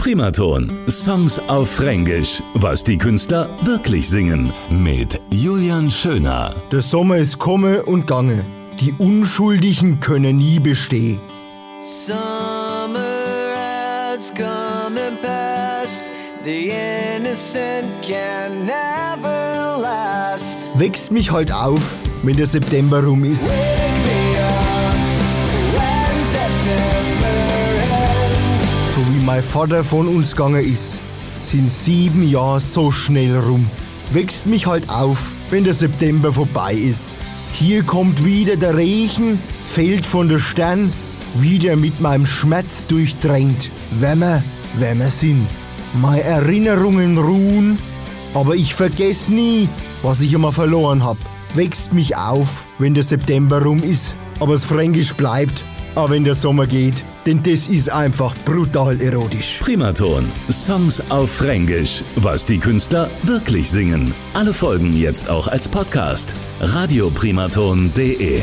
Primaton. Songs auf Fränkisch. Was die Künstler wirklich singen. Mit Julian Schöner. Der Sommer ist komme und gange. Die Unschuldigen können nie bestehen. Summer has come and passed. The innocent can never last. Wächst mich halt auf, wenn der September rum ist. Mein Vater von uns gegangen ist, sind sieben Jahre so schnell rum. Wächst mich halt auf, wenn der September vorbei ist. Hier kommt wieder der Regen, fällt von der Stern, wieder mit meinem Schmerz durchdrängt. Wärmer, wärmer sind. Meine Erinnerungen ruhen, aber ich vergess nie, was ich immer verloren hab. Wächst mich auf, wenn der September rum ist, aber das Fränkisch bleibt, auch wenn der Sommer geht, denn das ist einfach brutal erotisch. Primaton. Songs auf Fränkisch. Was die Künstler wirklich singen. Alle Folgen jetzt auch als Podcast. Radioprimaton.de